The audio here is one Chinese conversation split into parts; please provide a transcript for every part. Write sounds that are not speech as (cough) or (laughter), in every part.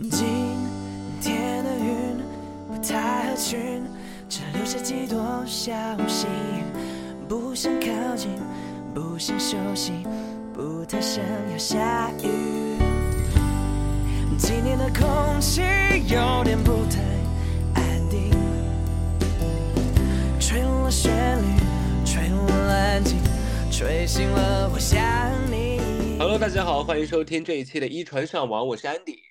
今天的云不太合群，只留下几朵小星，不想靠近，不想休息，不太想要下雨。今天的空气有点不太安定，吹乱了旋律，吹乱了安静，吹醒了我想你。Hello，大家好，欢迎收听这一期的一传上网，我是 Andy。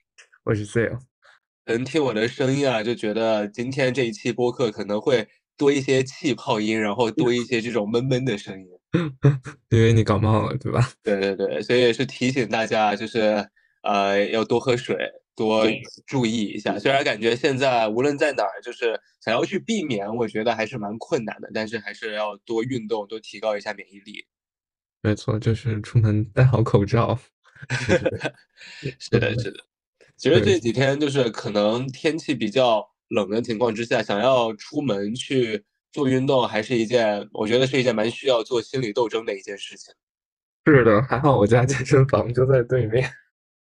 我是 Sale，能听我的声音啊，就觉得今天这一期播客可能会多一些气泡音，然后多一些这种闷闷的声音。(laughs) 因为你感冒了，对吧？对对对，所以也是提醒大家，就是呃要多喝水，多注意一下。虽然感觉现在无论在哪儿，就是想要去避免，我觉得还是蛮困难的，但是还是要多运动，多提高一下免疫力。没错，就是出门戴好口罩。(laughs) 是的，是的。其实这几天就是可能天气比较冷的情况之下，想要出门去做运动，还是一件我觉得是一件蛮需要做心理斗争的一件事情。是的，还好我家健身房就在对面。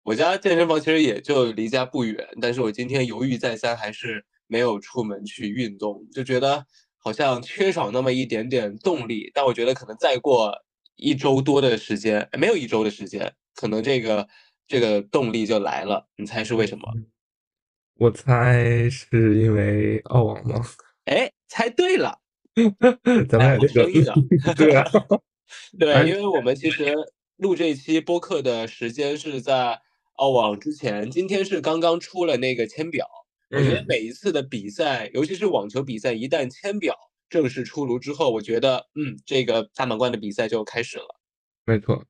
我家健身房其实也就离家不远，但是我今天犹豫再三，还是没有出门去运动，就觉得好像缺少那么一点点动力。但我觉得可能再过一周多的时间，没有一周的时间，可能这个这个动力就来了。你猜是为什么？(laughs) 我猜是因为澳网吗？(laughs) 哎，猜对了，(laughs) 咱们俩这个声音啊，对啊，对，因为我们其实录这一期播客的时间是在澳网之前，今天是刚刚出了那个签表。我觉得每一次的比赛，尤其是网球比赛，一旦签表正式出炉之后，我觉得，嗯，这个大满贯的比赛就开始了。没错。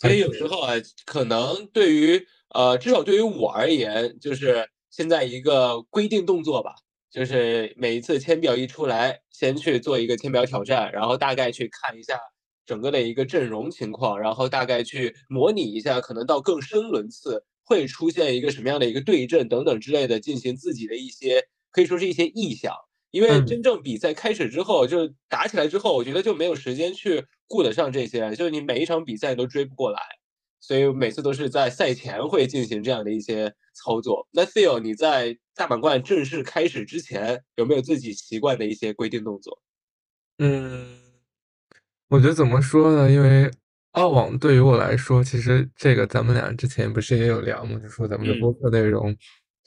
所以有时候啊，可能对于呃，至少对于我而言，就是现在一个规定动作吧，就是每一次签表一出来，先去做一个签表挑战，然后大概去看一下整个的一个阵容情况，然后大概去模拟一下，可能到更深轮次会出现一个什么样的一个对阵等等之类的，进行自己的一些可以说是一些臆想。因为嗯真正比赛开始之后，就打起来之后，我觉得就没有时间去顾得上这些，就是你每一场比赛都追不过来，所以每次都是在赛前会进行这样的一些操作。那 Theo，你在大满贯正式开始之前，有没有自己习惯的一些规定动作？嗯，我觉得怎么说呢？因为澳网对于我来说，其实这个咱们俩之前不是也有聊吗？就说咱们的嗯播客内容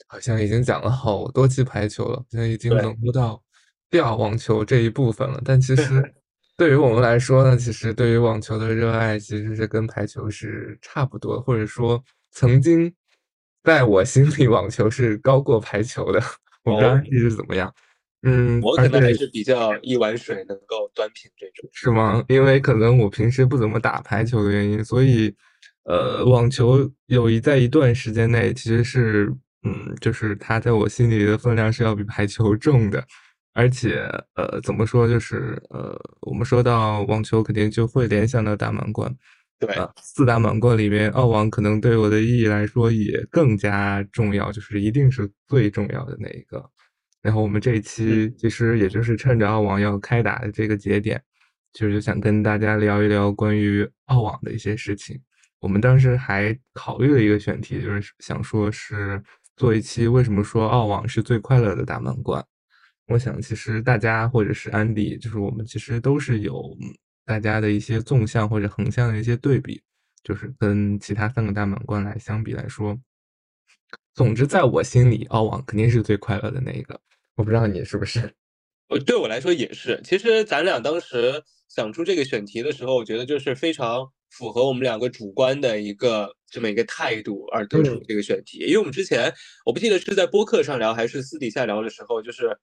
好像已经讲了好多期排球了，现在已经对冷不到掉网球这一部分了。但其实 (laughs) 对于我们来说呢，其实对于网球的热爱其实是跟排球是差不多，或者说曾经在我心里网球是高过排球的。我不知道哦你是怎么样。嗯，我可能还是比较一碗水能够端平这种。是吗？因为可能我平时不怎么打排球的原因，所以，呃，网球有一在一段时间内其实是，嗯，就是它在我心里的分量是要比排球重的，而且，呃，怎么说，就是，呃，我们说到网球，肯定就会联想到大满贯，对，呃，四大满贯里面，澳网可能对我的意义来说也更加重要，就是一定是最重要的那一个。然后我们这一期其实也就是趁着澳网要开打的这个节点，就是想跟大家聊一聊关于澳网的一些事情。我们当时还考虑了一个选题，就是想说是做一期为什么说澳网是最快乐的大满贯。我想其实大家或者是安迪，就是我们其实都是有大家的一些纵向或者横向的一些对比，就是跟其他三个大满贯来相比来说。总之，在我心里，澳网肯定是最快乐的那一个。我不知道你是不是？呃，对我来说也是。其实咱俩当时想出这个选题的时候，我觉得就是非常符合我们两个主观的一个这么一个态度而得出嗯这个选题。因为我们之前我不记得是在播客上聊还是私底下聊的时候，就是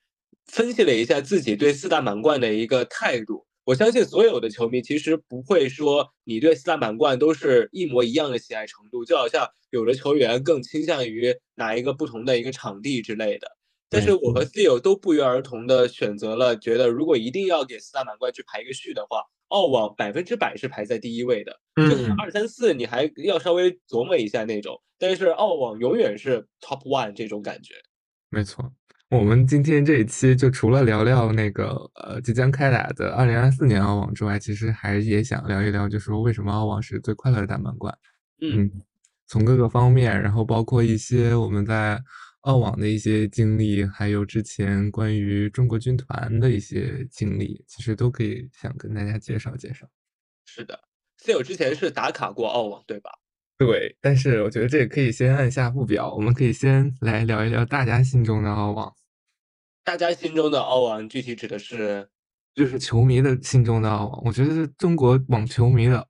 分析了一下自己对四大满贯的一个态度。我相信所有的球迷其实不会说你对四大满贯都是一模一样的喜爱程度，就好像有的球员更倾向于哪一个不同的一个场地之类的。但是我和 Theo 都不约而同的选择了，觉得如果一定要给四大满贯去排一个序的话，澳网百分之百是排在第一位的。就可能嗯，二三四你还要稍微琢磨一下那种，但是澳网永远是 top one 这种感觉。没错。我们今天这一期就除了聊聊那个呃即将开打的二零二四年澳网之外，其实还也想聊一聊，就是说为什么澳网是最快乐的大满贯。嗯，嗯，从各个方面，然后包括一些我们在澳网的一些经历，还有之前关于中国军团的一些经历，其实都可以想跟大家介绍介绍。是的，C 友之前是打卡过澳网，对吧？对，但是我觉得这个可以先按下不表，我们可以先来聊一聊大家心中的澳网。大家心中的澳网具体指的是？就是球迷的心中的澳网。我觉得中国网球迷的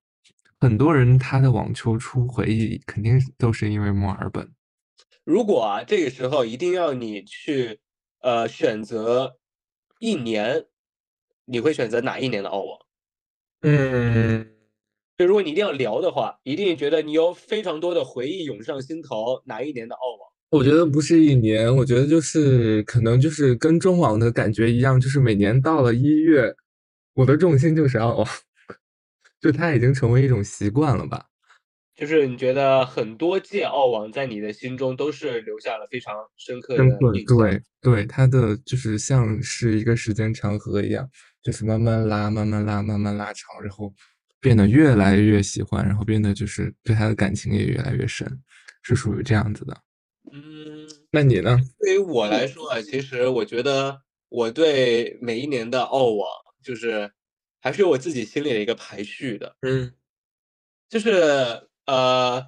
很多人，他的网球初回忆肯定都是因为墨尔本。如果啊，这个时候一定要你去呃选择一年，你会选择哪一年的澳网？嗯，就如果你一定要聊的话，一定觉得你有非常多的回忆涌上心头，哪一年的澳网？我觉得不是一年，我觉得就是可能就是跟中网的感觉一样，就是每年到了一月，我的重心就是澳网，(laughs) 就它已经成为一种习惯了吧。就是你觉得很多届澳网在你的心中都是留下了非常深刻的印象。对对，他的就是像是一个时间长河一样，就是慢慢拉，慢慢拉，慢慢拉长，然后变得越来越喜欢，然后变得就是对他的感情也越来越深，是属于这样子的。嗯，那你呢？对于我来说啊，其实我觉得我对每一年的澳网，就是还是有我自己心里的一个排序的。嗯，就是呃，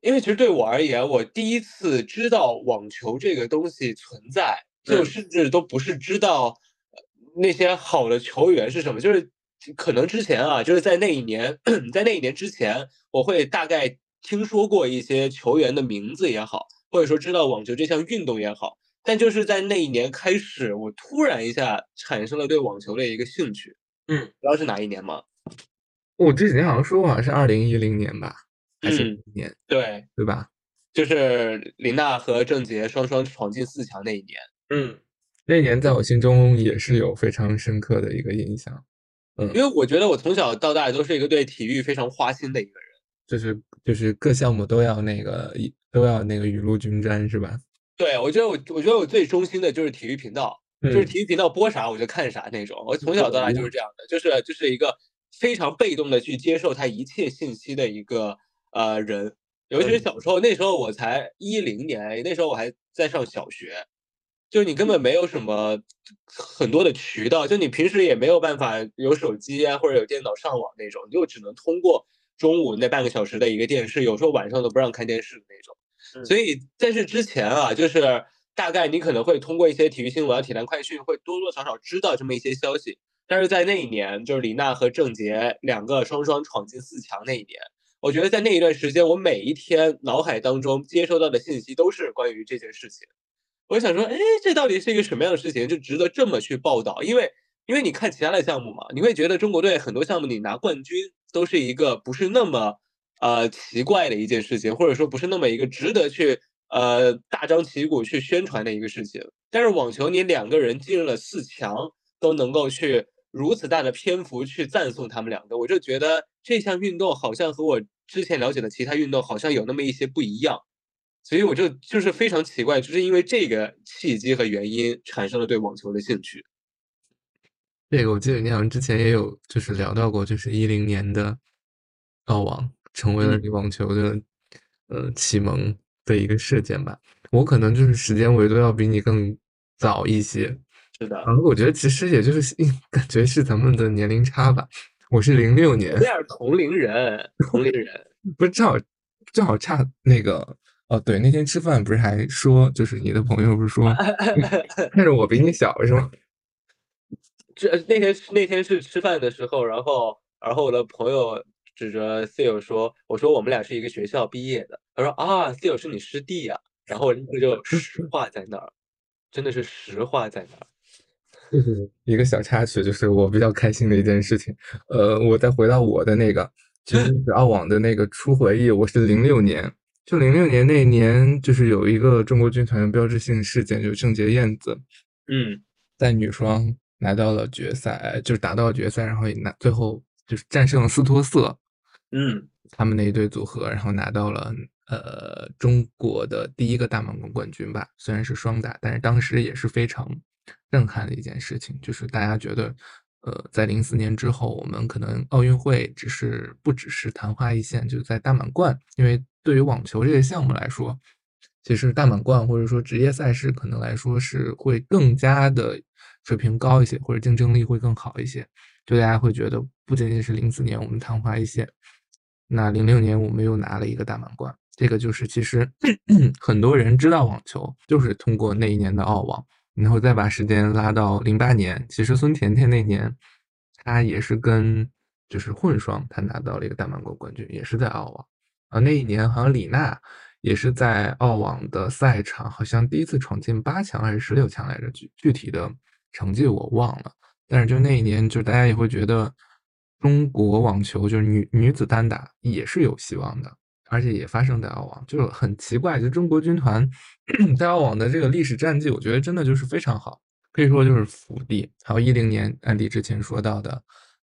因为其实对我而言，我第一次知道网球这个东西存在，就甚至都不是知道那些好的球员是什么，就是可能之前啊，就是在那一年，在那一年之前，我会大概听说过一些球员的名字也好。或者说知道网球这项运动也好，但就是在那一年开始，我突然一下产生了对网球的一个兴趣。嗯，知道是哪一年吗？我之前好像说过，好像是二零一零年吧，还是一年？对，对吧？就是林娜和郑洁双双闯进四强那一年。嗯，那一年在我心中也是有非常深刻的一个印象。嗯，因为我觉得我从小到大都是一个对体育非常花心的一个人，就是就是各项目都要那个。都要那个雨露均沾是吧？对，我觉得我我觉得我最忠心的就是体育频道，就是体育频道播啥我就看啥那种。我从小到大就是这样的，就是就是一个非常被动的去接受他一切信息的一个呃人。尤其是小时候，那时候我才一零年，那时候我还在上小学，就你根本没有什么很多的渠道，就你平时也没有办法有手机啊或者有电脑上网那种，你就只能通过中午那半个小时的一个电视，有时候晚上都不让看电视的那种。所以，在这之前啊，就是大概你可能会通过一些体育新闻、体坛快讯，会多多少少知道这么一些消息。但是在那一年，就是李娜和郑洁两个双双闯进四强那一年，我觉得在那一段时间，我每一天脑海当中接收到的信息都是关于这件事情。我想说，哎，这到底是一个什么样的事情，就值得这么去报道？因为，因为你看其他的项目嘛，你会觉得中国队很多项目你拿冠军都是一个不是那么。呃，奇怪的一件事情，或者说不是那么一个值得去呃大张旗鼓去宣传的一个事情。但是网球，你两个人进入了四强，都能够去如此大的篇幅去赞颂他们两个，我就觉得这项运动好像和我之前了解的其他运动好像有那么一些不一样，所以我就就是非常奇怪，就是因为这个契机和原因产生了对网球的兴趣。这个我记得你好像之前也有就是聊到过，就是一零年的澳网。成为了你网球的呃启蒙的一个事件吧。我可能就是时间维度要比你更早一些。是的。然后我觉得其实也就是 (laughs) 感觉是咱们的年龄差吧。我是零六年。这样同龄人，同龄人 (laughs) 不是正好正好差那个哦。对，那天吃饭不是还说，就是你的朋友不是说 (laughs) 但是我比你小是吗？(laughs) 这那天那天是吃饭的时候，然后然后我的朋友。指着 C 友说：“我说我们俩是一个学校毕业的。”他说：“啊，C 友是你师弟呀。”然后我立刻就实话在那儿，真的是实话在那儿。(laughs) 一个小插曲，就是我比较开心的一件事情。呃，我再回到我的那个，其实是澳网的那个初回忆。我是零六年，就零六年那年，就是有一个中国军团的标志性事件，就是郑洁燕子，嗯，在女双拿到了决赛，就是打到决赛，然后也拿最后就是战胜了斯托瑟。嗯，他们那一对组合，然后拿到了呃中国的第一个大满贯冠军吧。虽然是双打，但是当时也是非常震撼的一件事情。就是大家觉得，呃，在零四年之后，我们可能奥运会只是不只是昙花一现，就是在大满贯，因为对于网球这个项目来说，其实大满贯或者说职业赛事可能来说是会更加的水平高一些，或者竞争力会更好一些。就大家会觉得，不仅仅是零四年我们昙花一现，那零六年我们又拿了一个大满贯，这个就是其实 (clears throat) 很多人知道网球就是通过那一年的澳网，然后再把时间拉到零八年，其实孙甜甜那年她也是跟就是混双，她拿到了一个大满贯冠军，也是在澳网啊。那一年好像李娜也是在澳网的赛场，好像第一次闯进八强还是十六强来着，具具体的成绩我忘了。但是就那一年，就大家也会觉得中国网球就是女女子单打也是有希望的，而且也发生在澳网，就很奇怪。就中国军团 (coughs) 在澳网的这个历史战绩，我觉得真的就是非常好，可以说就是福地。还有一零年安迪之前说到的，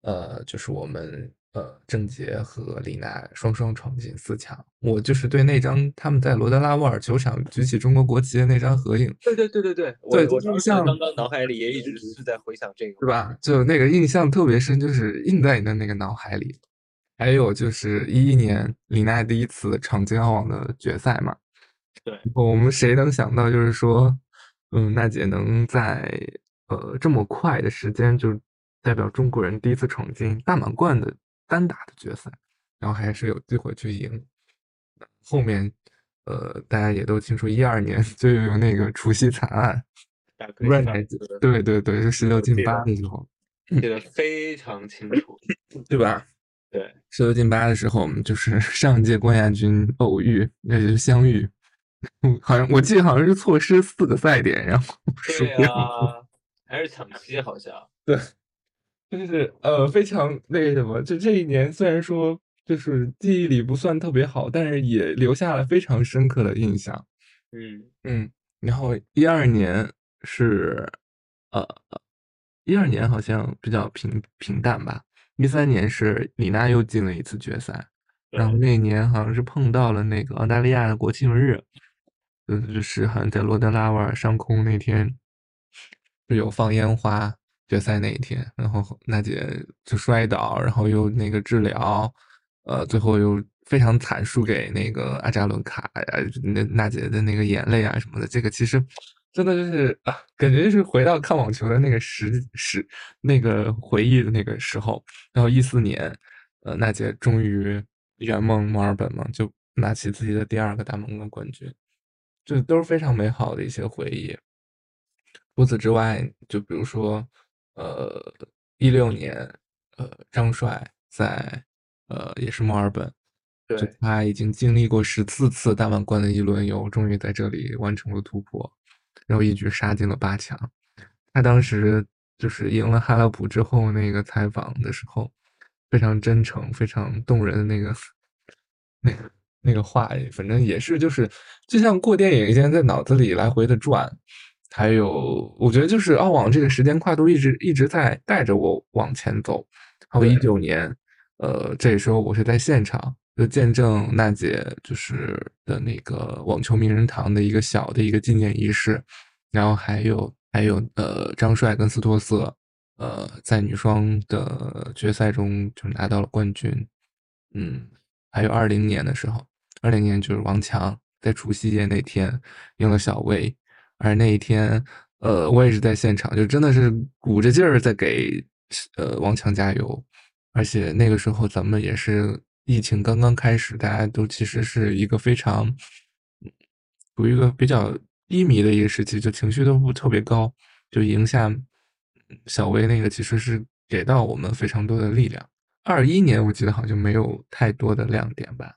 呃，就是我们。呃，郑洁和李娜双双闯进四强。我就是对那张他们在罗德拉沃尔球场举起中国国旗的那张合影，对对对对对，对，我印象刚刚脑海里也一直是在回想这个，是吧？就那个印象特别深，就是印在你的那个脑海里。还有就是一一年李娜第一次闯进澳网的决赛嘛，对，我们谁能想到，就是说，嗯，娜姐能在呃这么快的时间，就代表中国人第一次闯进大满贯的。单打的决赛，然后还是有机会去赢。后面，呃，大家也都清楚，一二年 (laughs) 就有那个除夕惨案？(laughs) 对对对，是十六进八的时候，记得非常清楚，(coughs) 对吧？对，十六进八的时候，我们就是 (laughs) 上届冠亚军偶遇，那就是相遇。(laughs) 好像我记得好像是错失四个赛点，然后输掉，还是抢七，好像 (laughs) 对。就是呃，非常那个什么，就这一年虽然说就是记忆里不算特别好，但是也留下了非常深刻的印象。嗯嗯，然后一二年是呃，一二年好像比较平平淡吧。一三年是李娜又进了一次决赛，然后那年好像是碰到了那个澳大利亚的国庆日，就是好像在罗德拉瓦尔上空那天是有放烟花。决赛那一天，然后娜姐就摔倒，然后又那个治疗，呃，最后又非常惨输给那个阿扎伦卡呀，那娜姐的那个眼泪啊什么的，这个其实真的就是啊，感觉就是回到看网球的那个时时那个回忆的那个时候。然后一四年，呃，娜姐终于圆梦墨尔本嘛，就拿起自己的第二个大满贯冠军，这都是非常美好的一些回忆。除此之外，就比如说。呃，一六年，呃，张帅在呃也是墨尔本，对，他已经经历过十四次大满贯的一轮游，终于在这里完成了突破，然后一举杀进了八强。他当时就是赢了哈拉普之后，那个采访的时候，非常真诚、非常动人的那个那个那个话，反正也是就是就像过电影一样，在脑子里来回的转。还有，我觉得就是澳网这个时间跨度一直一直在带着我往前走。还有一九年，呃，这时候我是在现场，就见证娜姐就是的那个网球名人堂的一个小的一个纪念仪式。然后还有还有呃，张帅跟斯托瑟，呃，在女双的决赛中就拿到了冠军。嗯，还有二零年的时候，二零年就是王强在除夕夜那天赢了小魏。而那一天，呃，我也是在现场，就真的是鼓着劲儿在给呃王强加油。而且那个时候咱们也是疫情刚刚开始，大家都其实是一个非常处于一个比较低迷的一个时期，就情绪都不特别高。就赢下小薇那个，其实是给到我们非常多的力量。二一年我记得好像没有太多的亮点吧。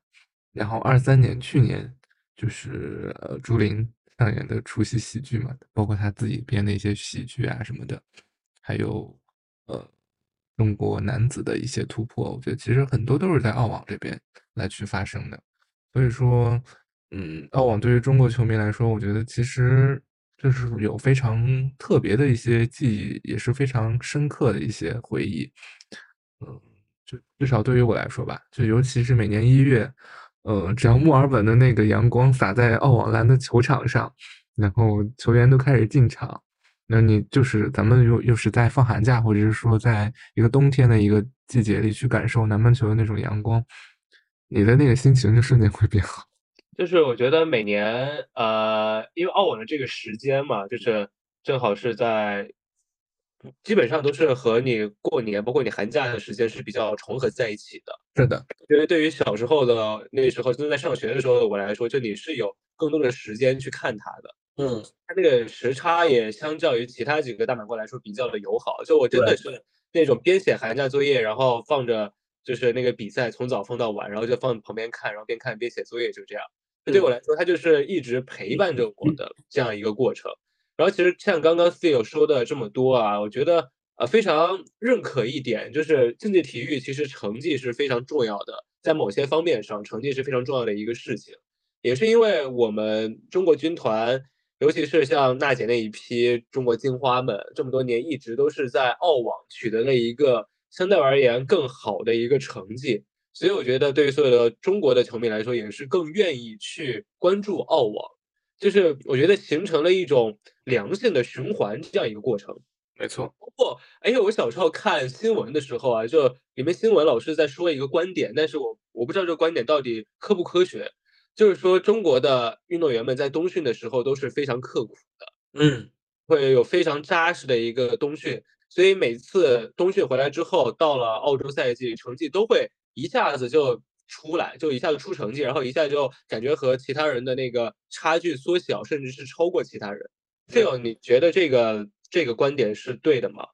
然后二三年去年就是呃朱琳。上演的除夕喜剧嘛，包括他自己编的一些喜剧啊什么的，还有呃中国男子的一些突破，我觉得其实很多都是在澳网这边来去发生的。所以说，嗯，澳网对于中国球迷来说，我觉得其实就是有非常特别的一些记忆，也是非常深刻的一些回忆。嗯，就至少对于我来说吧，就尤其是每年一月。呃，只要墨尔本的那个阳光洒在澳网蓝的球场上，然后球员都开始进场，那你就是咱们又又是在放寒假，或者是说在一个冬天的一个季节里去感受南半球的那种阳光，你的那个心情就瞬间会变好。(laughs) 就是我觉得每年，呃，因为澳网的这个时间嘛，就是正好是在，基本上都是和你过年，包括你寒假的时间是比较重合在一起的。是的，因为对于小时候的那时候正在上学的时候的我来说，就你是有更多的时间去看它的。嗯，它那个时差也相较于其他几个大满贯来说比较的友好。就我真的是那种边写寒假作业，然后放着就是那个比赛从早放到晚，然后就放旁边看，然后边看边写作业，就这样。对我来说，它就是一直陪伴着我的这样一个过程。然后其实像刚刚 Phil 说的这么多啊，我觉得呃非常认可一点，就是竞技体育其实成绩是非常重要的，在某些方面上，成绩是非常重要的一个事情。也是因为我们中国军团，尤其是像娜姐那一批中国金花们，这么多年一直都是在澳网取得了一个相对而言更好的一个成绩。所以我觉得，对于所有的中国的球迷来说，也是更愿意去关注澳网，就是我觉得形成了一种良性的循环这样一个过程。没错，包括哎，我小时候看新闻的时候啊，就里面新闻老师在说一个观点，但是我我不知道这个观点到底科不科学，就是说中国的运动员们在冬训的时候都是非常刻苦的，嗯，会有非常扎实的一个冬训，所以每次冬训回来之后，到了澳洲赛季，成绩都会。一下子就出来，就一下子出成绩，然后一下就感觉和其他人的那个差距缩小，甚至是超过其他人。这个你觉得这个这个观点是对的吗？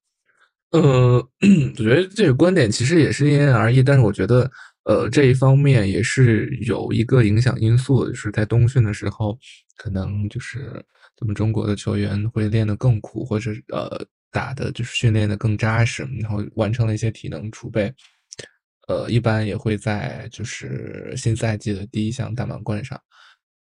嗯，(clears throat) 我觉得这个观点其实也是因人而异，但是我觉得，呃，这一方面也是有一个影响因素，就是在冬训的时候，可能就是咱们中国的球员会练得更苦，或者呃打的就是训练的更扎实，然后完成了一些体能储备。呃，一般也会在就是新赛季的第一项大满贯上，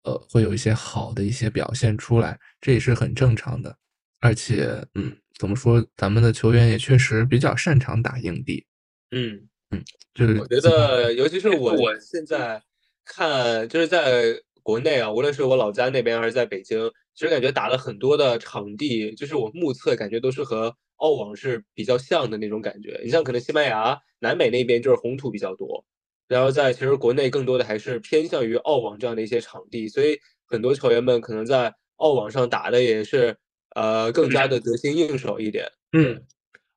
呃，会有一些好的一些表现出来，这也是很正常的。而且，嗯，怎么说，咱们的球员也确实比较擅长打硬地。嗯嗯，就是我觉得，尤其是我我现在看，就是在国内啊，无论是我老家那边还是在北京，其实感觉打了很多的场地，就是我目测感觉都是和。澳网是比较像的那种感觉，你像可能西班牙、南美那边就是红土比较多，然后在其实国内更多的还是偏向于澳网这样的一些场地，所以很多球员们可能在澳网上打的也是呃更加的得心应手一点。嗯，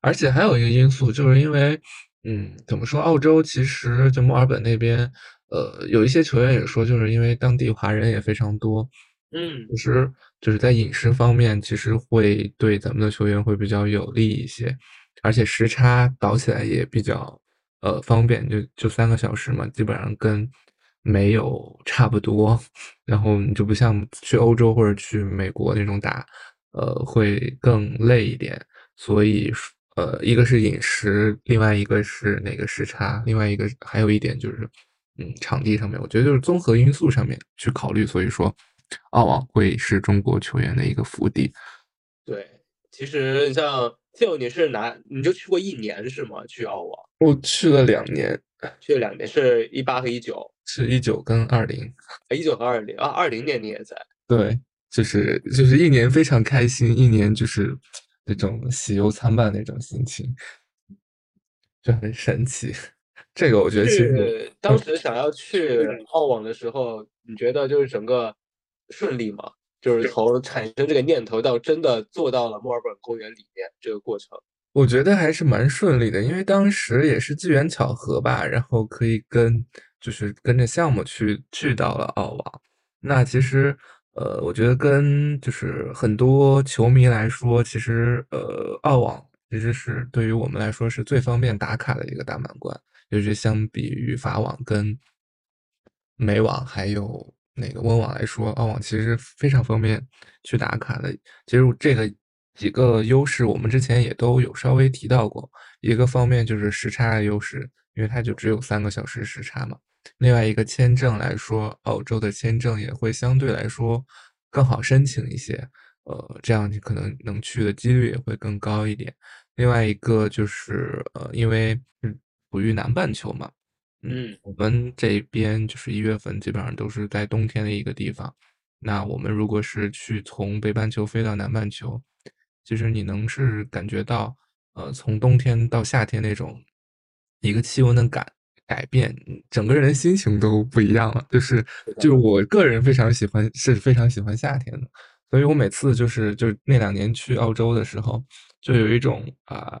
而且还有一个因素，就是因为嗯，怎么说，澳洲其实就墨尔本那边，呃，有一些球员也说，就是因为当地华人也非常多。嗯，其实就是在饮食方面，其实会对咱们的球员会比较有利一些，而且时差倒起来也比较呃方便，就就三个小时嘛，基本上跟没有差不多。然后你就不像去欧洲或者去美国那种打，呃，会更累一点。所以呃，一个是饮食，另外一个是那个时差，另外一个还有一点就是，嗯，场地上面，我觉得就是综合因素上面去考虑。所以说。澳网会是中国球员的一个福地。对，其实你像 Phil，你是拿？你就去过一年是吗？去澳网？我去了两年，去了两年，是一八和一九，是一九跟二零，一九和二零啊，二零年你也在？对，就是就是一年非常开心，一年就是那种喜忧参半那种心情，就很神奇。这个我觉得其实当时想要去澳网的时候，你觉得就是整个。顺利吗？就是从产生这个念头到真的做到了墨尔本公园里面这个过程，我觉得还是蛮顺利的，因为当时也是机缘巧合吧，然后可以跟就是跟着项目去去到了澳网。那其实呃，我觉得跟就是很多球迷来说，其实呃，澳网其实是对于我们来说是最方便打卡的一个大满贯，就是相比于法网跟美网还有。那个温网来说，澳网其实非常方便去打卡的。其实这个几个优势，我们之前也都有稍微提到过。一个方面就是时差的优势，因为它就只有三个小时时差嘛。另外一个签证来说，澳洲的签证也会相对来说更好申请一些。呃，这样你可能能去的几率也会更高一点。另外一个就是呃，因为处于南半球嘛。嗯，我们这边就是一月份，基本上都是在冬天的一个地方。那我们如果是去从北半球飞到南半球，其实你能是感觉到，呃，从冬天到夏天那种一个气温的感改变，整个人的心情都不一样了。就是就是我个人非常喜欢，是非常喜欢夏天的，所以我每次就是就那两年去澳洲的时候，就有一种啊，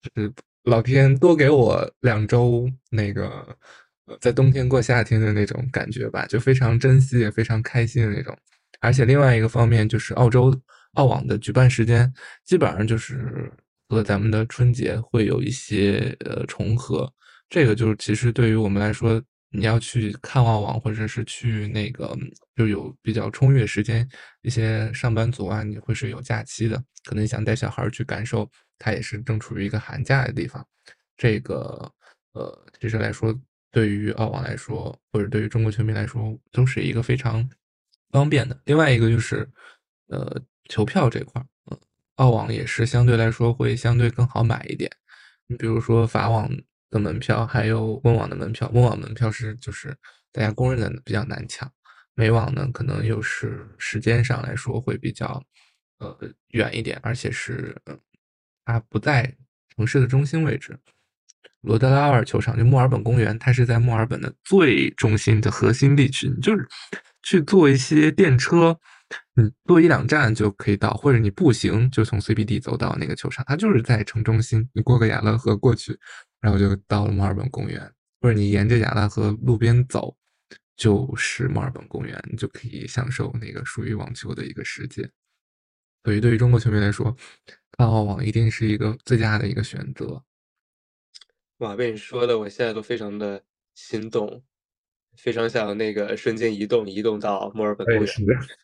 就是老天多给我两周那个在冬天过夏天的那种感觉吧，就非常珍惜也非常开心的那种。而且另外一个方面就是澳洲澳网的举办时间基本上就是和咱们的春节会有一些呃重合。这个就是其实对于我们来说，你要去看澳网或者是去那个就有比较充裕的时间，一些上班族啊，你会是有假期的，可能想带小孩去感受，它也是正处于一个寒假的地方。这个呃，其实来说，对于澳网来说，或者对于中国球迷来说，都是一个非常方便的。另外一个就是呃，球票这块儿，嗯，澳网也是相对来说会相对更好买一点。你比如说法网。的门票还有温网的门票，温网门票是就是大家公认的比较难抢，美网呢可能又是时间上来说会比较呃远一点，而且是它不在城市的中心位置。罗德拉尔球场就墨尔本公园，它是在墨尔本的最中心的核心地区，你就是去坐一些电车，你坐一两站就可以到，或者你步行就从 CBD 走到那个球场，它就是在城中心，你过个雅乐河过去。然后就到了墨尔本公园，或者你沿着亚拉河路边走，就是墨尔本公园，你就可以享受那个属于网球的一个世界。所以，对于中国球迷来说，看澳网一定是一个最佳的一个选择。哇，被你说的，我现在都非常的心动，非常想那个瞬间移动，移动到墨尔本公园。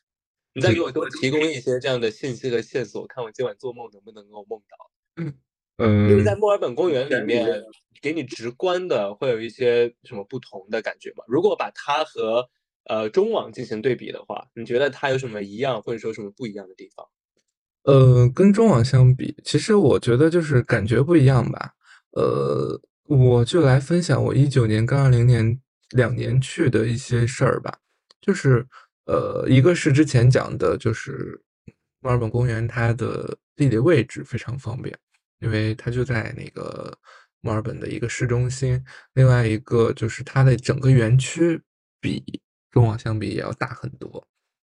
(laughs) 你再给我多提供一些这样的信息和线索，看我今晚做梦能不能够梦到。嗯，因为在墨尔本公园里面，给你直观的会有一些什么不同的感觉吗？如果把它和呃中网进行对比的话，你觉得它有什么一样，或者说什么不一样的地方？呃，跟中网相比，其实我觉得就是感觉不一样吧。呃，我就来分享我一九年跟二零年两年去的一些事儿吧。就是呃，一个是之前讲的，就是墨尔本公园它的地理位置非常方便。因为它就在那个墨尔本的一个市中心，另外一个就是它的整个园区比中网相比也要大很多。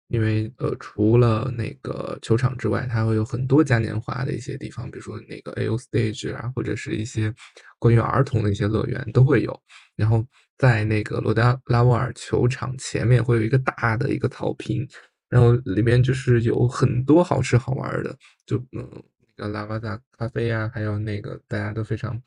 因为呃，除了那个球场之外，它会有很多嘉年华的一些地方，比如说那个 A.O. Stage 啊，或者是一些关于儿童的一些乐园都会有。然后在那个罗德拉沃尔球场前面会有一个大的一个草坪，然后里面就是有很多好吃好玩的，就嗯。个拉瓦达咖啡呀，还有那个大家都非常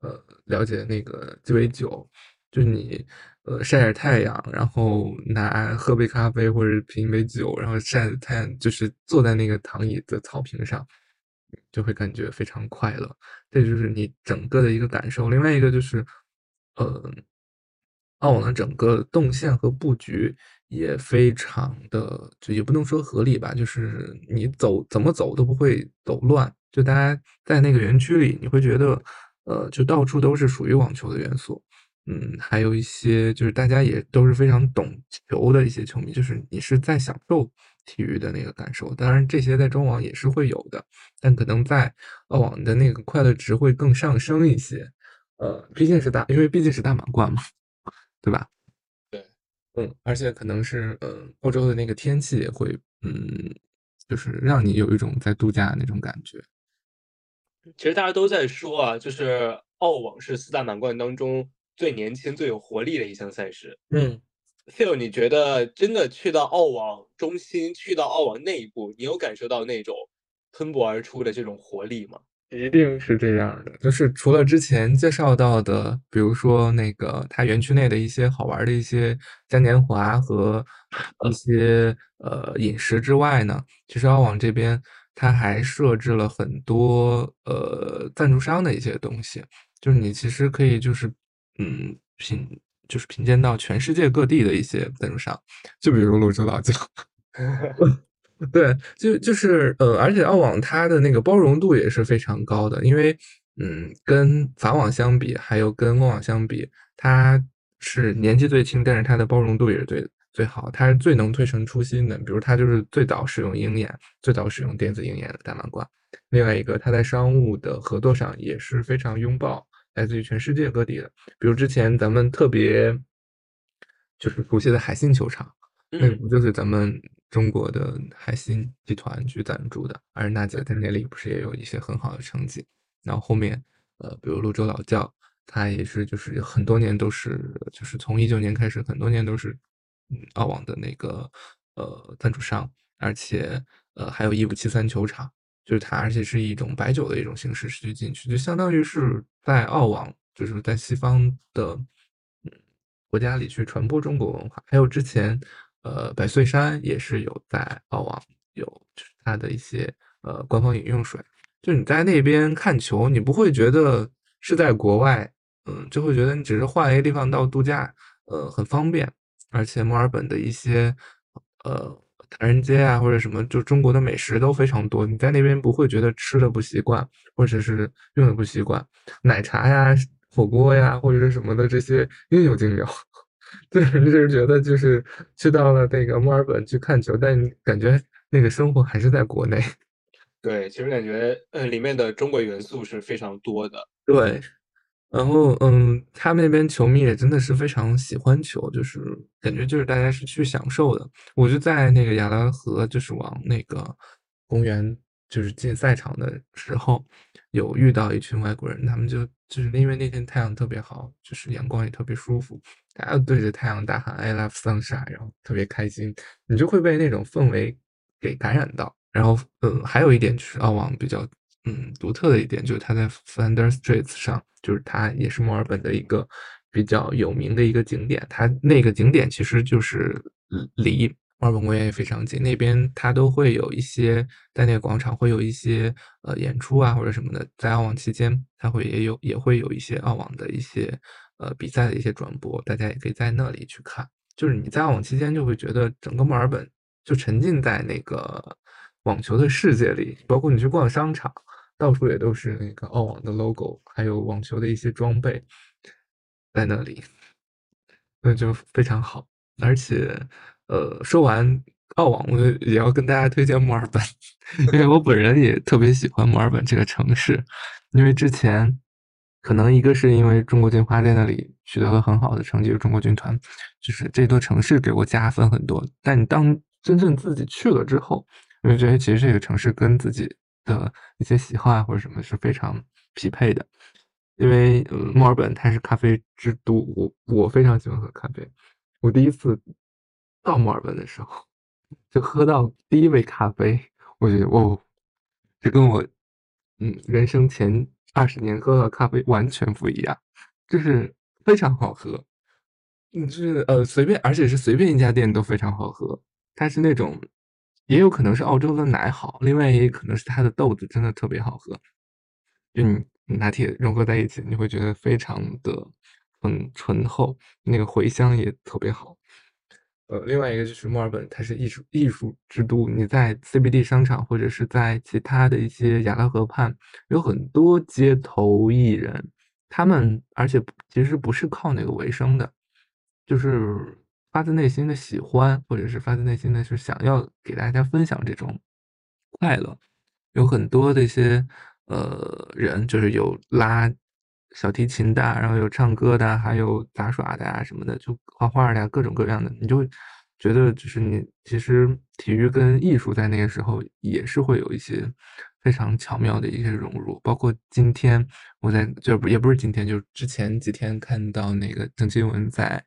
呃了解那个鸡尾酒，就是你呃晒晒太阳，然后拿喝杯咖啡或者品一杯酒，然后晒太阳，就是坐在那个躺椅的草坪上，就会感觉非常快乐。这就是你整个的一个感受。另外一个就是，呃，澳网的整个动线和布局。也非常的，就也不能说合理吧，就是你走怎么走都不会走乱。就大家在那个园区里，你会觉得，呃，就到处都是属于网球的元素。嗯，还有一些就是大家也都是非常懂球的一些球迷，就是你是在享受体育的那个感受。当然，这些在中网也是会有的，但可能在澳网的那个快乐值会更上升一些。呃，毕竟是大，因为毕竟是大满贯嘛，对吧？对嗯，而且可能是，嗯，欧洲的那个天气也会，嗯，就是让你有一种在度假那种感觉。其实大家都在说啊，就是澳网是四大满贯当中最年轻、最有活力的一项赛事。嗯，Phil，你觉得真的去到澳网中心，去到澳网内部，你有感受到那种喷薄而出的这种活力吗？一定是这样的，就是除了之前介绍到的，比如说那个它园区内的一些好玩的一些嘉年华和一些呃饮食之外呢，其实澳网这边它还设置了很多呃赞助商的一些东西，就是你其实可以就是嗯品就是品鉴到全世界各地的一些赞助商，就比如泸州老窖。(laughs) 对，就就是呃，而且澳网它的那个包容度也是非常高的，因为嗯，跟法网相比，还有跟温网相比，它是年纪最轻，但是它的包容度也是最最好，它是最能推陈出新的。比如它就是最早使用鹰眼，最早使用电子鹰眼的大满贯。另外一个，它在商务的合作上也是非常拥抱来自于全世界各地的。比如之前咱们特别就是熟悉的海信球场，那嗯不就是咱们中国的海信集团去赞助的？而娜姐在那里不是也有一些很好的成绩？然后后面呃，比如泸州老窖，它也是就是很多年都是就是从一九年开始，很多年都是澳网的那个呃赞助商，而且呃还有一五七三球场。就是它，而且是一种白酒的一种形式去进去，就相当于是在澳网，就是在西方的嗯国家里去传播中国文化。还有之前，呃，百岁山也是有在澳网有就是它的一些呃官方饮用水，就你在那边看球，你不会觉得是在国外，嗯，就会觉得你只是换一个地方到度假，呃，很方便。而且墨尔本的一些呃唐人街啊，或者什么，就中国的美食都非常多。你在那边不会觉得吃的不习惯，或者是用的不习惯，奶茶呀、火锅呀，或者是什么的这些应有尽有。(laughs) 就是就是觉得就是去到了那个墨尔本去看球，但你感觉那个生活还是在国内。(laughs) 对，其实感觉呃里面的中国元素是非常多的。对，然后嗯，他们那边球迷也真的是非常喜欢球，就是感觉就是大家是去享受的。我就在那个亚拉河，就是往那个公园就是进赛场的时候，有遇到一群外国人，他们就就是因为那天太阳特别好，就是阳光也特别舒服，大家对着太阳大喊 “I love sunshine”，然后特别开心，你就会被那种氛围给感染到。然后，嗯，还有一点就是澳网比较嗯独特的一点，就是它在 Flinders Street 上，就是它也是墨尔本的一个比较有名的一个景点。它那个景点其实就是离墨尔本公园也非常近，那边它都会有一些在那个广场会有一些呃演出啊或者什么的，在澳网期间，它会也有也会有一些澳网的一些呃比赛的一些转播，大家也可以在那里去看。就是你在澳网期间就会觉得整个墨尔本就沉浸在那个网球的世界里，包括你去逛商场，到处也都是那个澳网的 logo，还有网球的一些装备在那里，那就非常好。而且，呃，说完澳网，我也要跟大家推荐墨尔本，(laughs) 因为我本人也特别喜欢墨尔本这个城市，因为之前可能一个是因为中国金花在那里取得了很好的成绩，中国军团，就是这座城市给我加分很多。但你当真正自己去了之后，我就觉得其实这个城市跟自己的一些喜好啊或者什么是非常匹配的。因为，墨尔本它是咖啡之都，我我非常喜欢喝咖啡。我第一次到墨尔本的时候，就喝到第一杯咖啡，我觉得哦，这跟我嗯人生前二十年喝的咖啡完全不一样，就是非常好喝。嗯，就是呃随便，而且是随便一家店都非常好喝。它是那种，也有可能是澳洲的奶好，另外也可能是它的豆子真的特别好喝。就你拿铁融合在一起，你会觉得非常的很醇厚，那个回香也特别好。呃，另外一个就是墨尔本，它是艺术艺术之都，你在 CBD 商场或者是在其他的一些亚拉河畔，有很多街头艺人，他们而且其实不是靠那个为生的，就是发自内心的喜欢，或者是发自内心的是想要给大家分享这种快乐。有很多的一些呃人，就是有拉小提琴的，然后有唱歌的，还有杂耍的啊什么的，就画画的呀，各种各样的，你就觉得就是你其实体育跟艺术在那个时候也是会有一些非常巧妙的一些融入。包括今天我在就也不是今天，就是之前几天看到那个郑钦文在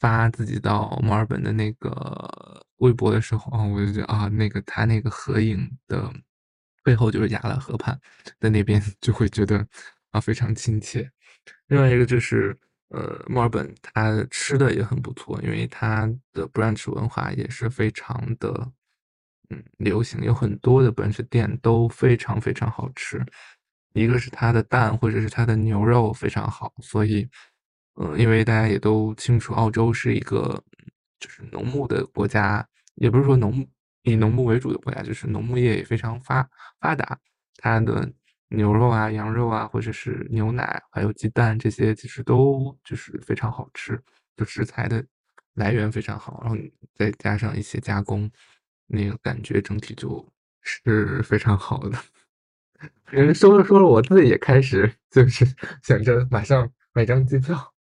发自己到墨尔本的那个微博的时候啊，我就觉得啊，那个他那个合影的。背后就是雅拉河畔，在那边就会觉得啊非常亲切。另外一个就是呃墨尔本，它吃的也很不错，因为它的 brunch 文化也是非常的嗯流行，有很多的 brunch 店都非常非常好吃。一个是它的蛋或者是它的牛肉非常好，所以嗯，因为大家也都清楚，澳洲是一个就是农牧的国家，也不是说农以农牧为主的国家，就是农牧业也非常发发达，它的牛肉啊、羊肉啊，或者是牛奶，还有鸡蛋这些，其实都就是非常好吃，就食材的来源非常好，然后再加上一些加工，那个感觉整体就是非常好的。人说着说着，我自己也开始就是想着马上买张机票，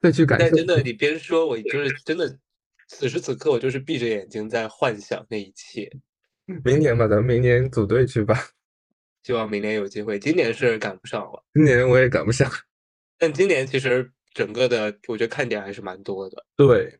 再去感受。但真的，你边说，我就是真的，此时此刻我就是闭着眼睛在幻想那一切。明年吧，咱们明年组队去吧。希望明年有机会，今年是赶不上了。今年我也赶不上，(laughs) 但今年其实整个的，我觉得看点还是蛮多的。对，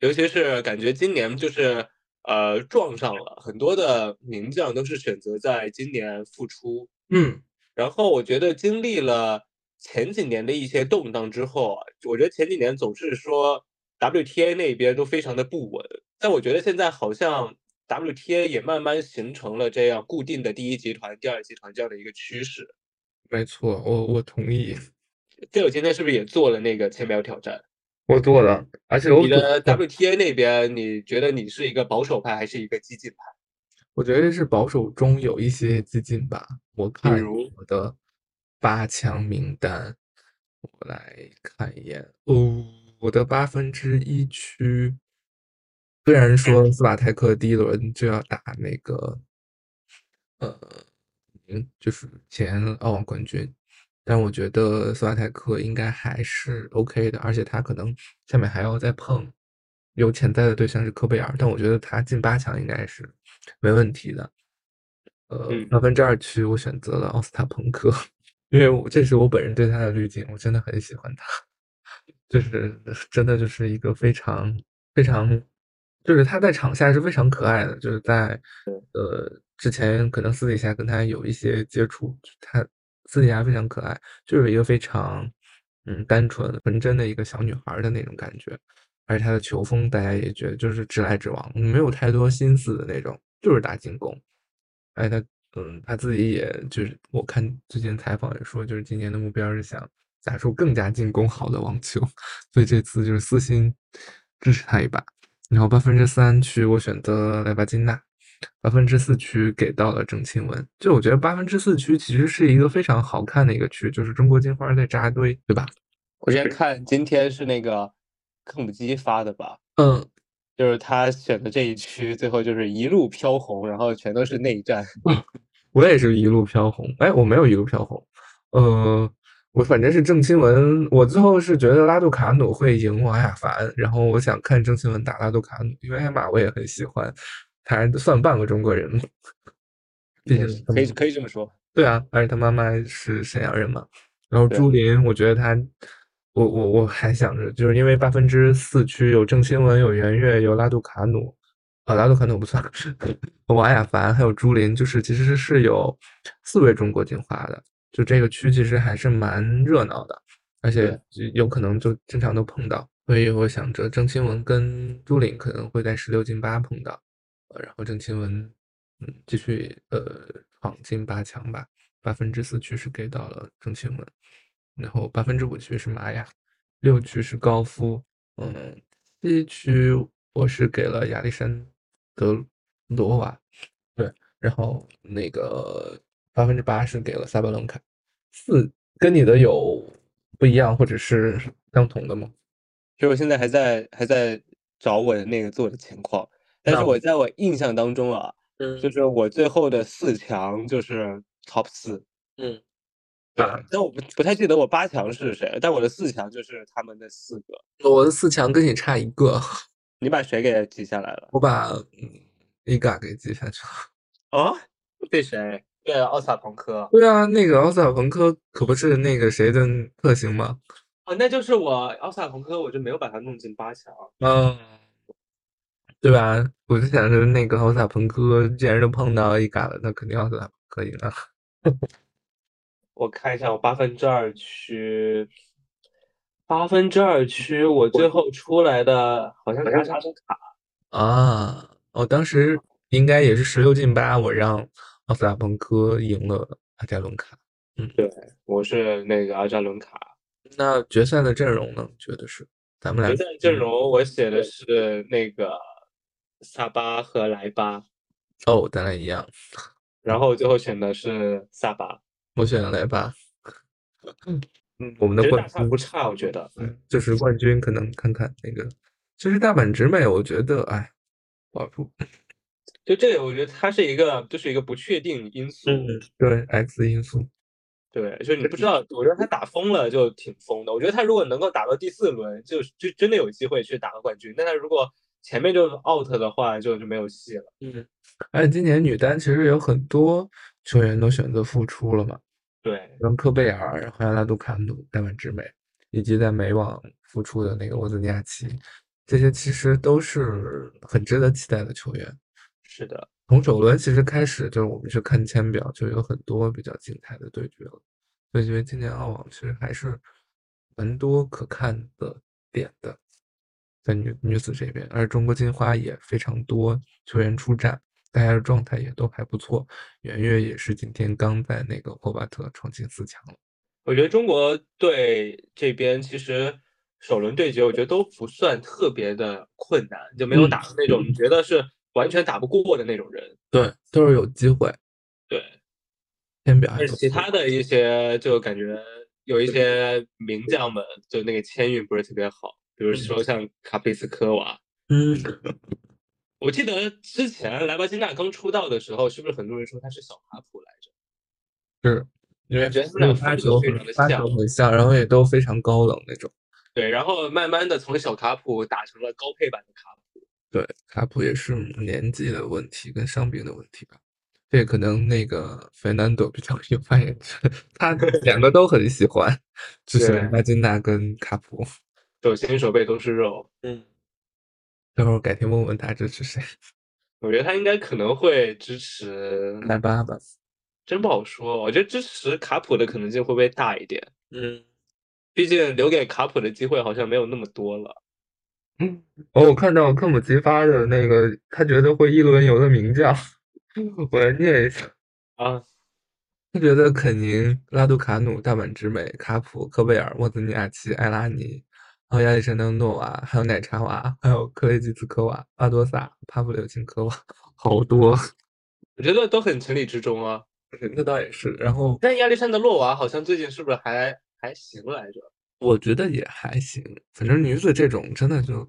尤其是感觉今年就是呃撞上了很多的名将都是选择在今年复出。嗯，然后我觉得经历了前几年的一些动荡之后啊，我觉得前几年总是说 WTA 那边都非常的不稳，但我觉得现在好像。WTA 也慢慢形成了这样固定的第一集团、第二集团这样的一个趋势。没错，我我同意。队友今天是不是也做了那个千秒挑战？我做了，而且我你的 WTA 那边，你觉得你是一个保守派还是一个激进派？我觉得是保守中有一些激进吧。我看我的八强名单，我来看一眼哦，我的八分之一区。虽然说斯瓦泰克第一轮就要打那个，呃，嗯，就是前澳网冠军，但我觉得斯瓦泰克应该还是 OK 的，而且他可能下面还要再碰有潜在的对象是科贝尔，但我觉得他进八强应该是没问题的。呃，八分之二区我选择了奥斯塔彭科，因为我这是我本人对他的滤镜，我真的很喜欢他，(laughs) 就是真的就是一个非常非常。就是他在场下是非常可爱的，就是在呃之前可能私底下跟他有一些接触，他私底下非常可爱，就是一个非常嗯单纯纯真的一个小女孩的那种感觉，而且他的球风大家也觉得就是直来直往，没有太多心思的那种，就是打进攻。哎，他嗯他自己也就是我看最近采访也说，就是今年的目标是想打出更加进攻好的网球，所以这次就是私心支持他一把。然后八分之三区我选择莱巴金娜，八分之四区给到了郑钦文。就我觉得八分之四区其实是一个非常好看的一个区，就是中国金花在扎堆，对吧？我之前看今天是那个科姆基发的吧，嗯，就是他选的这一区，最后就是一路飘红，然后全都是内战。(laughs) 我也是一路飘红，哎，我没有一路飘红，呃。我反正是郑钦文，我最后是觉得拉杜卡努会赢王亚凡，然后我想看郑钦文打拉杜卡努，因为艾玛我也很喜欢，他还算半个中国人，毕竟可以可以这么说。对啊，而且他妈妈是沈阳人嘛。然后朱琳，我觉得他，我我我还想着，就是因为八分之四区有郑钦文，有袁岳，有拉杜卡努，啊，拉杜卡努不算，(laughs) 王亚凡还有朱琳，就是其实是有四位中国进化的。就这个区其实还是蛮热闹的，而且有可能就经常都碰到，所以我想着郑钦文跟朱琳可能会在十六进八碰到，呃，然后郑钦文嗯继续呃闯进八强吧。八分之四区是给到了郑钦文，然后八分之五区是玛雅，六区是高夫，嗯，七区我是给了亚历山德罗娃，对，然后那个。八分之八是给了萨巴伦卡，四跟你的有不一样或者是相同的吗？其实我现在还在还在找我的那个做的情况，但是我在我印象当中啊，嗯，就是我最后的四强就是 top 四，嗯，对，但我不不太记得我八强是谁，但我的四强就是他们的四个，我的四强跟你差一个，(laughs) 你把谁给记下来了？我把伊嘎给记下去了，哦，被谁？对啊，奥斯卡彭科。对啊，那个奥斯卡彭科可不是那个谁的克星吗？啊，那就是我奥斯卡彭科，我就没有把它弄进八强。嗯，对吧？我就想着那个奥斯卡彭科，既然都碰到一嘎了，那肯定奥斯塔彭科赢了。(laughs) 我看一下，我八分之二区，八分之二区，我最后出来的好像是阿扎伦卡。啊，我当时应该也是十六进八，我让。奥斯塔彭科赢了阿加伦卡，嗯，对，我是那个阿扎伦卡。那决赛的阵容呢？觉得是咱们俩决赛阵容，我写的是那个萨巴和莱巴。哦，咱俩一样。然后最后选的是萨巴，我选了莱巴。嗯，我们的冠军不差，我觉得。嗯，就是冠军可能看看那个，其实大阪直美，我觉得哎，不好说。就这个，我觉得它是一个，就是一个不确定因素。嗯，对，X 因素。对，就是你不知道，我觉得他打疯了就挺疯的。我觉得他如果能够打到第四轮，就就真的有机会去打个冠军。但他如果前面就 out 的话，就就没有戏了。嗯，而且今年女单其实有很多球员都选择复出了嘛。对，像科贝尔，然后拉杜卡努、戴万之美，以及在美网复出的那个沃兹尼亚奇，这些其实都是很值得期待的球员。是的。从首轮其实开始，就是我们去看签表，就有很多比较精彩的对决了。所以觉得今年澳网其实还是蛮多可看的点的，在女女子这边，而中国金花也非常多球员出战，大家的状态也都还不错。圆月也是今天刚在那个霍巴特闯进四强了。我觉得中国队这边其实首轮对决，我觉得都不算特别的困难，就没有打那种你觉得是。完全打不过的那种人，对，都是有机会。对，先表。而其他的一些，就感觉有一些名将们，就那个签运不是特别好，比如说像卡佩斯科娃。嗯，(laughs) 我记得之前莱巴金娜刚出道的时候，是不是很多人说他是小卡普来着？是，因为觉得他俩发球非常的像，很像，然后也都非常高冷那种。对，然后慢慢的从小卡普打成了高配版的卡普。对，卡普也是年纪的问题跟伤病的问题吧。这可能那个费南多比较有发言权，他 (laughs) 两个都很喜欢，就是巴金娜跟卡普，手心手背都是肉。嗯，待会儿改天问问他支持谁。(laughs) 我觉得他应该可能会支持莱巴吧，真不好说。我觉得支持卡普的可能性会不会大一点？嗯，毕竟留给卡普的机会好像没有那么多了。嗯，(laughs) 哦，我看到科姆基发的那个，他觉得会一轮游的名将，我来念一下啊。他觉得肯宁、拉杜卡努、大阪直美、卡普、科贝尔、沃兹尼亚奇、艾拉尼，还有亚历山大诺娃，还有奶茶娃，还有克雷吉斯科娃、阿多萨、帕布柳琴科娃，好多，我觉得都很情理之中啊。(laughs) 那倒也是。然后，但亚历山大诺娃好像最近是不是还还行来着？我觉得也还行，反正女子这种真的就有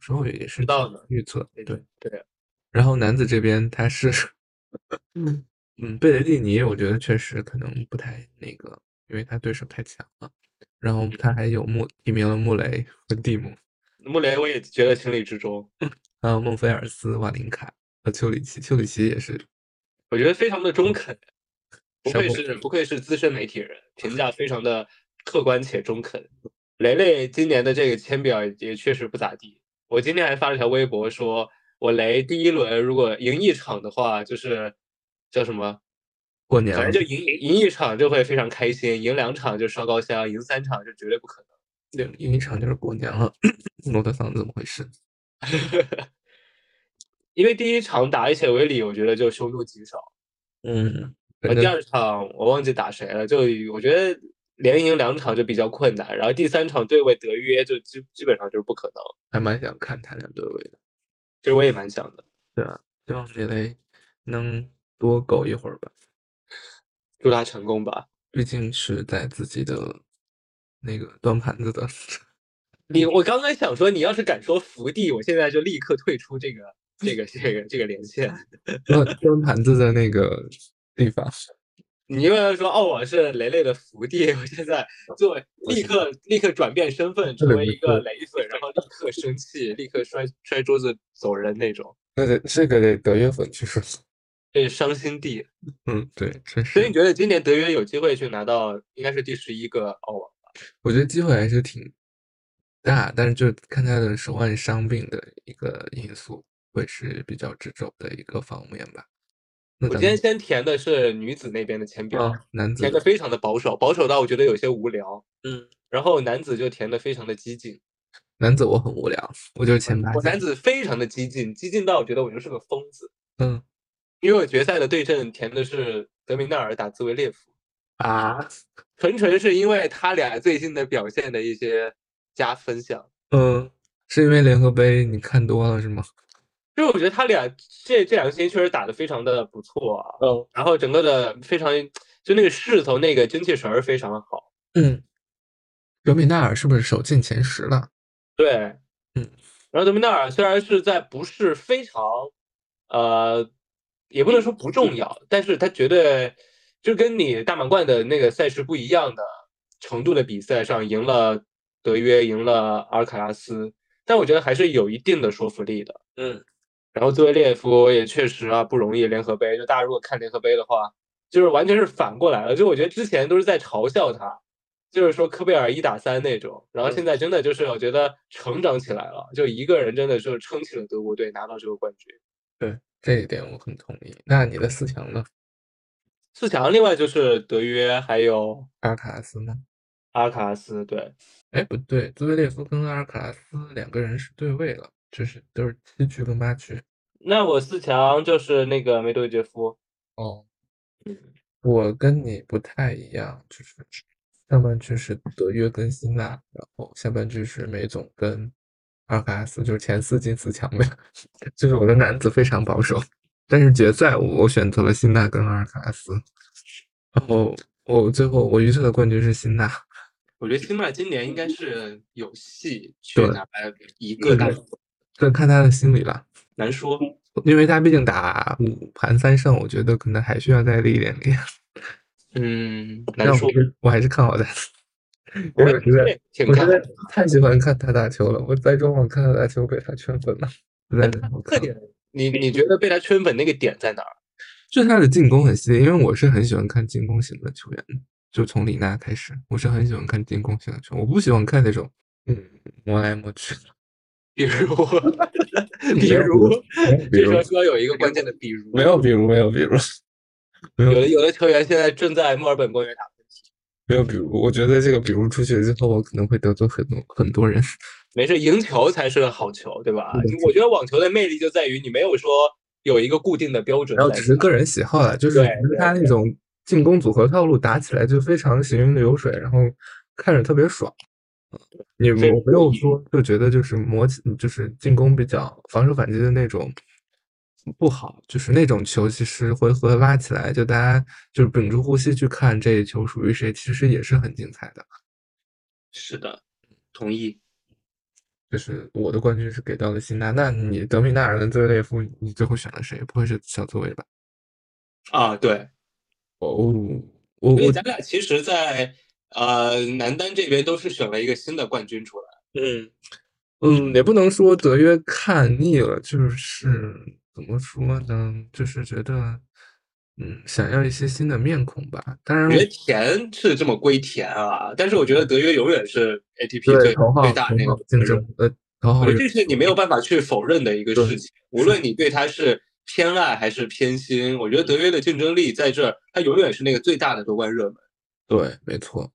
时候也是到的预测，对对。然后男子这边他是，(laughs) 嗯 (laughs) 嗯，贝雷蒂尼，我觉得确实可能不太那个，因为他对手太强了。然后他还有穆提名了穆雷和蒂姆，穆雷我也觉得情理之中。(laughs) 还有孟菲尔斯、瓦林卡和丘里奇，丘里奇也是，我觉得非常的中肯，不愧是不愧是资深媒体人，评价非常的。客观且中肯，雷雷今年的这个签表也确实不咋地。我今天还发了条微博，说我雷第一轮如果赢一场的话，就是叫什么过年，反正就赢赢一场就会非常开心，赢两场就烧高香，赢三场就绝对不可能。赢赢一场就是过年了，我的嗓子怎么回事？(laughs) 因为第一场打一切为理，我觉得就凶多吉少。嗯，第二场我忘记打谁了，就我觉得。连赢两场就比较困难，然后第三场对位德约就基基本上就是不可能。还蛮想看他俩对位的，其实我也蛮想的。对啊，希望雷雷能多苟一会儿吧，祝他成功吧。毕竟是在自己的那个端盘子的。(laughs) 你我刚刚想说，你要是敢说福地，我现在就立刻退出这个这个这个这个连线。(laughs) 端端盘子的那个地方。你又要说澳网是雷雷的福地，我现在就立刻立刻转变身份，成为一个雷粉，然后立刻生气，立刻摔 (laughs) 摔桌子走人那种。那得这个得德约粉去说，这伤心地。(laughs) 嗯，对，确实。所以你觉得今年德约有机会去拿到应该是第十一个澳网吧？我觉得机会还是挺大，但是就看他的手腕伤病的一个因素，会是比较掣肘的一个方面吧。我今天先填的是女子那边的签表，男子填的非常的保守，保守到我觉得有些无聊。嗯，然后男子就填的非常的激进。男子我很无聊，我就是前排。我男子非常的激进，激进到我觉得我就是个疯子。嗯，因为我决赛的对阵填的是德米纳尔打兹维列夫啊，(laughs) 纯纯是因为他俩最近的表现的一些加分项。嗯，是因为联合杯你看多了是吗？就是我觉得他俩这这两个星期确实打得非常的不错啊，嗯，然后整个的非常就那个势头那个精气神儿非常好，嗯，德米纳尔是不是首进前十了？对，嗯，然后德米纳尔虽然是在不是非常呃，也不能说不重要，但是他绝对就跟你大满贯的那个赛事不一样的程度的比赛上赢了德约，赢了阿尔卡拉斯，但我觉得还是有一定的说服力的。嗯，然后兹维列夫也确实啊不容易，联合杯就大家如果看联合杯的话，就是完全是反过来了，就我觉得之前都是在嘲笑他。就是说科贝尔一打三那种，然后现在真的就是我觉得成长起来了，就一个人真的是撑起了德国队拿到这个冠军。对这一点我很同意。那你的四强呢？四强另外就是德约还有阿尔卡拉斯吗？阿尔卡拉斯对，哎不对，兹维列夫跟阿尔卡拉斯两个人是对位了，就是都是七局跟八局。那我四强就是那个梅德韦杰夫。哦，我跟你不太一样，就是。上半区是德约跟辛纳，然后下半区是梅总跟阿尔卡拉斯，就是前四进四强呗。(laughs) 就是我的男子非常保守，但是决赛我选择了辛纳跟阿尔卡拉斯，然后我最后我预测的冠军是辛纳。我觉得辛纳今年应该是有戏去拿一个大，这看他的心理了，难说，因为他毕竟打五盘三胜，我觉得可能还需要再历练练。嗯，难说，我还是看好他。我实在，我实在太喜欢看他打球了。我在中网看他打球，被他圈粉了。特点，你你觉得被他圈粉那个点在哪儿？就他的进攻很犀利，因为我是很喜欢看进攻型的球员。就从李娜开始，我是很喜欢看进攻型的球，我不喜欢看那种嗯摸来摸去的。比 (laughs) 如，比如，这时候需要有一个关键的比如。没有比如，没有比如。有的有的球员现在正在墨尔本公园打喷嚏。没有，比如我觉得这个，比如出去之后，我可能会得罪很多很多人。(laughs) 没事，赢球才是个好球，对吧？我觉得网球的魅力就在于你没有说有一个固定的标准，然后只是个人喜好了，就是他那种进攻组合套路打起来就非常行云流水，然后看着特别爽。你我没有说就觉得就是磨就是进攻比较防守反击的那种。不好，就是那种球，其实回合拉起来，就大家就是屏住呼吸去看这一球属于谁，其实也是很精彩的。是的，同意。就是我的冠军是给到了辛纳，那你德米纳尔跟兹维列夫，你最后选了谁？不会是小泽维吧？啊，对。哦，我我咱俩其实，在呃男单这边都是选了一个新的冠军出来。嗯嗯，也不能说德约看腻了，就是。怎么说呢？就是觉得，嗯，想要一些新的面孔吧。当然，我觉得甜是这么归甜啊，但是我觉得德约永远是 ATP 最最大那个竞争。呃，我觉得这是你没有办法去否认的一个事情。无论你对他是偏爱还是偏心，我觉得德约的竞争力在这儿，他永远是那个最大的夺冠热门。对，没错，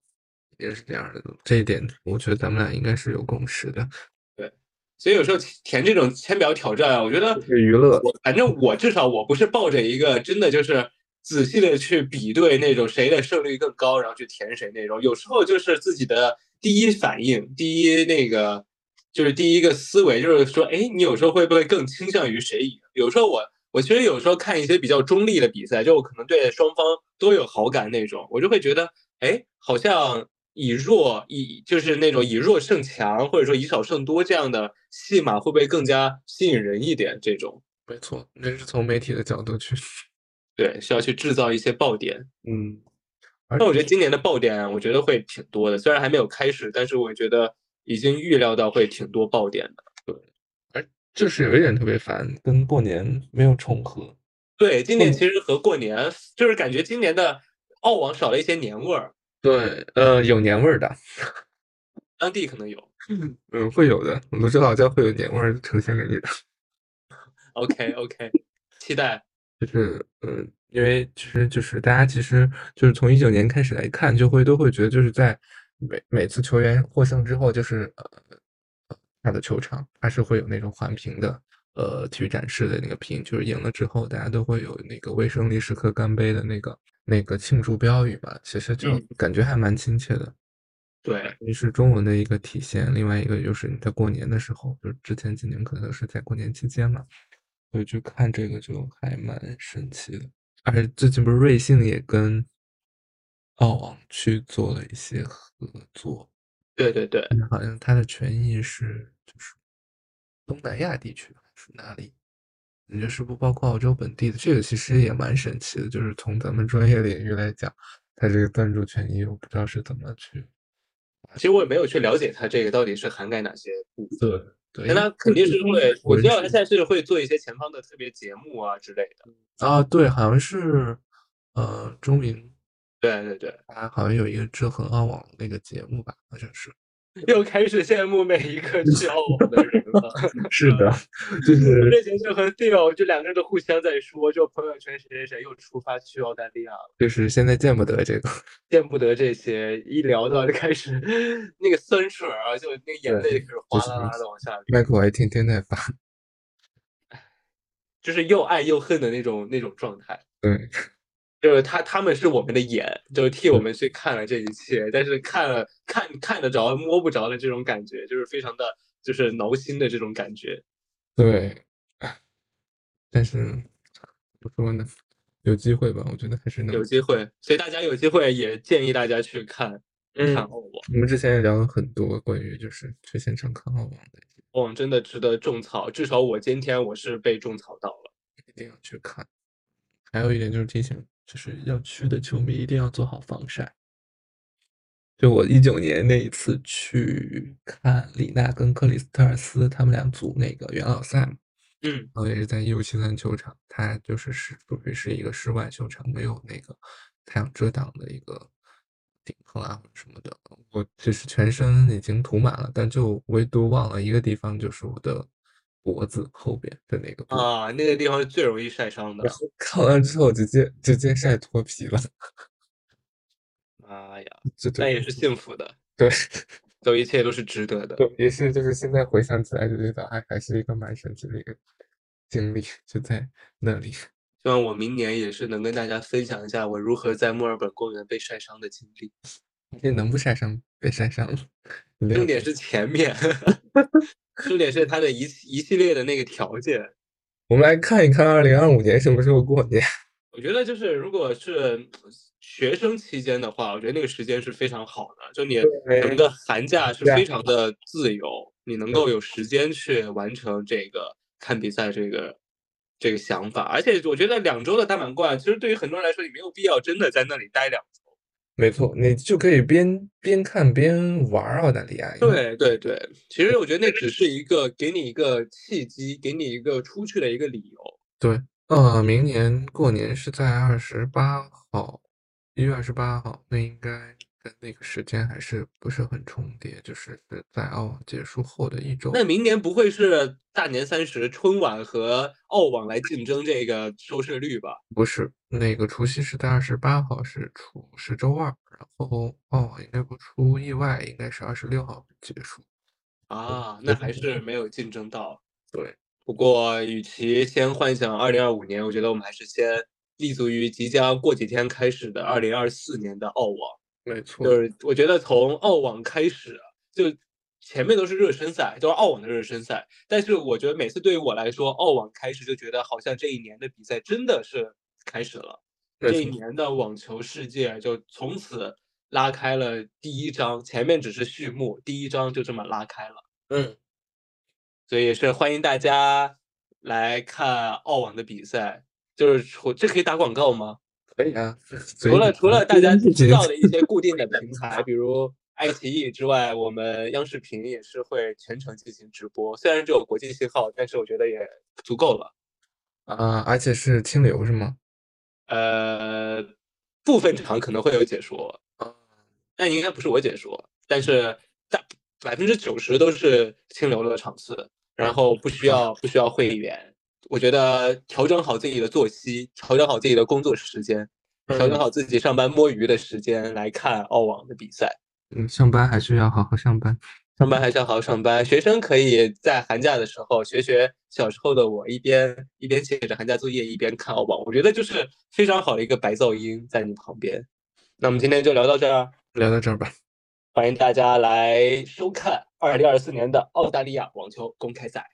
也是这样的。这一点，我觉得咱们俩应该是有共识的。对所以有时候填这种签表挑战啊，我觉得是娱乐。反正我至少我不是抱着一个真的就是仔细的去比对那种谁的胜率更高，然后去填谁那种。有时候就是自己的第一反应，第一那个就是第一个思维，就是说，哎，你有时候会不会更倾向于谁赢？有时候我我其实有时候看一些比较中立的比赛，就我可能对双方都有好感那种，我就会觉得，哎，好像。以弱以就是那种以弱胜强，或者说以少胜多这样的戏码，会不会更加吸引人一点？这种没错，那是从媒体的角度去，对，需要去制造一些爆点。嗯，那我觉得今年的爆点，我觉得会挺多的。虽然还没有开始，但是我觉得已经预料到会挺多爆点的。对，而就是有一点特别烦，跟过年没有重合。对，今年其实和过年就是感觉今年的澳网少了一些年味儿。对，呃，有年味儿的，当地可能有，(laughs) 嗯，会有的，我知道家会有年味儿呈现给你的。OK，OK，(laughs) 期待。就是，嗯，因为其实就是大家其实就是从一九年开始来看，就会都会觉得就是在每每次球员获胜之后，就是呃，他的球场他是会有那种环评的，呃，体育展示的那个屏，就是赢了之后，大家都会有那个为胜利时刻干杯的那个。那个庆祝标语吧，其实就感觉还蛮亲切的。对，一是中文的一个体现，另外一个就是你在过年的时候，就之前几年可能都是在过年期间嘛，所以去看这个就还蛮神奇的。而且最近不是瑞幸也跟澳网去做了一些合作。对对对，好像它的权益是就是东南亚地区还是哪里？感觉是不包括澳洲本地的，这个其实也蛮神奇的。就是从咱们专业领域来讲，它这个赞助权益我不知道是怎么去。其实我也没有去了解它这个到底是涵盖哪些部分。对，那它肯定是会，我知道它现在是会做一些前方的特别节目啊之类的。啊，对，好像是，呃，中明，对对对，它好像有一个制衡澳网那个节目吧，好像是。(laughs) 又开始羡慕每一个去澳网的人了。(laughs) 是的，就是之前就和 Theo 就两个人都互相在说，就朋友圈谁谁谁又出发去澳大利亚了。就是现在见不得这个，(laughs) 见不得这些，一聊到就开始那个酸水啊，就那个眼泪开始哗啦啦的往下流。麦克我还天天在发，就是又爱又恨的那种那种状态。对。就是他，他们是我们的眼，就是替我们去看了这一切，但是看了看看得着摸不着的这种感觉，就是非常的，就是挠心的这种感觉。对，但是怎么说呢？有机会吧，我觉得还是能有机会，所以大家有机会也建议大家去看看澳网。我们之前也聊了很多关于就是去现场看澳网的，澳网真的值得种草，至少我今天我是被种草到了，一定要去看。还有一点就是提醒。就是要去的球迷一定要做好防晒。就我一九年那一次去看李娜跟克里斯特尔斯他们俩组那个元老赛嘛，嗯，然后也是在一五七三球场，它就是是属于是一个室外球场，没有那个太阳遮挡的一个顶棚啊什么的。我其实全身已经涂满了，但就唯独忘了一个地方，就是我的。脖子后边的那个啊，那个地方是最容易晒伤的。然后看完之后直接直接晒脱皮了。(laughs) 妈呀，那也是幸福的。对，(laughs) 都一切都是值得的。对，也是就是现在回想起来就觉得还还是一个蛮神奇的一个经历，就在那里。希望我明年也是能跟大家分享一下我如何在墨尔本公园被晒伤的经历。你能不晒伤被晒伤了？重点是前面。(laughs) 重点是它的一一系列的那个条件。我们来看一看二零二五年什么时候过年。我觉得就是如果是学生期间的话，我觉得那个时间是非常好的。就你整个寒假是非常的自由，你能够有时间去完成这个看比赛这个这个想法。而且我觉得两周的大满贯，其实对于很多人来说，你没有必要真的在那里待两周。没错，你就可以边边看边玩澳大利亚。对对对，其实我觉得那只是一个给你一个契机，给你一个出去的一个理由。对，呃，明年过年是在二十八号，一月二十八号，那应该。跟那个时间还是不是很重叠，就是在澳网结束后的一周。那明年不会是大年三十春晚和澳网来竞争这个收视率吧？不是，那个除夕是在二十八号，是初是周二，然后澳网应该不出意外，应该是二十六号结束。啊，那还是没有竞争到。对，不过与其先幻想二零二五年，我觉得我们还是先立足于即将过几天开始的二零二四年的澳网。没错，就是我觉得从澳网开始，就前面都是热身赛，都是澳网的热身赛。但是我觉得每次对于我来说，澳网开始就觉得好像这一年的比赛真的是开始了，这一年的网球世界就从此拉开了第一章，前面只是序幕，第一章就这么拉开了。嗯，所以也是欢迎大家来看澳网的比赛，就是我这可以打广告吗？可以啊，除了除了大家知道的一些固定的平台，比如爱奇艺之外，我们央视频也是会全程进行直播。虽然只有国际信号，但是我觉得也足够了。啊，而且是清流是吗？呃，部分场可能会有解说，但应该不是我解说，但是大百分之九十都是清流的场次，然后不需要不需要会员。我觉得调整好自己的作息，调整好自己的工作时间，调整好自己上班摸鱼的时间来看澳网的比赛。嗯，上班还是要好好上班，上班还是要好好上班。学生可以在寒假的时候学学小时候的我，一边一边写着寒假作业，一边看澳网。我觉得就是非常好的一个白噪音在你旁边。那我们今天就聊到这儿，聊到这儿吧。欢迎大家来收看二零二四年的澳大利亚网球公开赛。